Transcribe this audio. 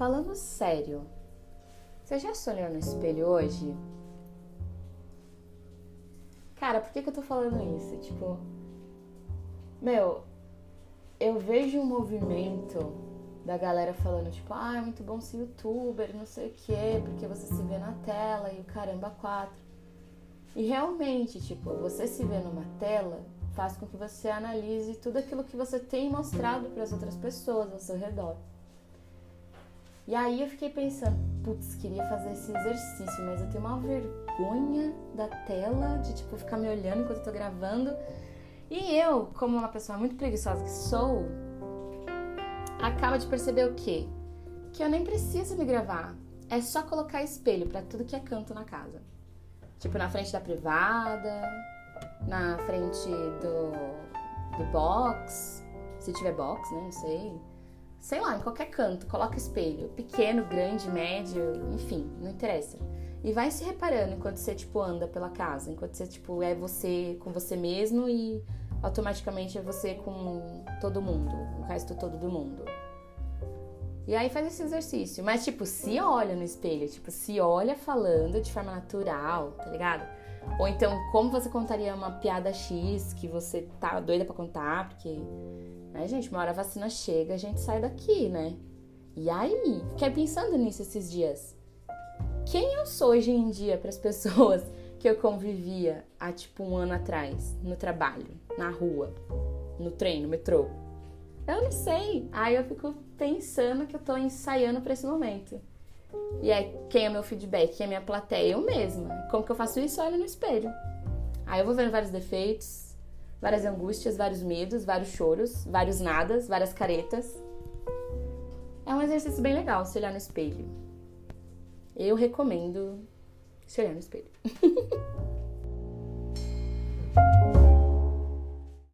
falando sério, você já se olhou no espelho hoje? Cara, por que, que eu tô falando isso? Tipo, meu, eu vejo um movimento da galera falando, tipo, ah, é muito bom ser youtuber, não sei o quê, porque você se vê na tela e o caramba quatro. E realmente, tipo, você se vê numa tela faz com que você analise tudo aquilo que você tem mostrado para as outras pessoas ao seu redor. E aí eu fiquei pensando, putz, queria fazer esse exercício, mas eu tenho uma vergonha da tela, de tipo ficar me olhando enquanto eu tô gravando. E eu, como uma pessoa muito preguiçosa que sou, acaba de perceber o quê? Que eu nem preciso me gravar. É só colocar espelho para tudo que é canto na casa. Tipo na frente da privada, na frente do, do box, se tiver box, né? Não sei. Sei lá, em qualquer canto, coloca espelho. Pequeno, grande, médio, enfim, não interessa. E vai se reparando enquanto você, tipo, anda pela casa. Enquanto você, tipo, é você com você mesmo e automaticamente é você com todo mundo. O resto todo do mundo. E aí faz esse exercício. Mas, tipo, se olha no espelho. Tipo, se olha falando de forma natural, tá ligado? Ou então, como você contaria uma piada X que você tá doida para contar, porque, né, gente, uma hora a vacina chega, a gente sai daqui, né? E aí, fiquei pensando nisso esses dias. Quem eu sou hoje em dia para as pessoas que eu convivia há tipo um ano atrás, no trabalho, na rua, no trem, no metrô? Eu não sei. Aí eu fico pensando que eu tô ensaiando para esse momento. E aí, quem é meu feedback? Quem é minha plateia? Eu mesma. Como que eu faço isso? Olho no espelho. Aí eu vou vendo vários defeitos, várias angústias, vários medos, vários choros, vários nadas, várias caretas. É um exercício bem legal se olhar no espelho. Eu recomendo se olhar no espelho.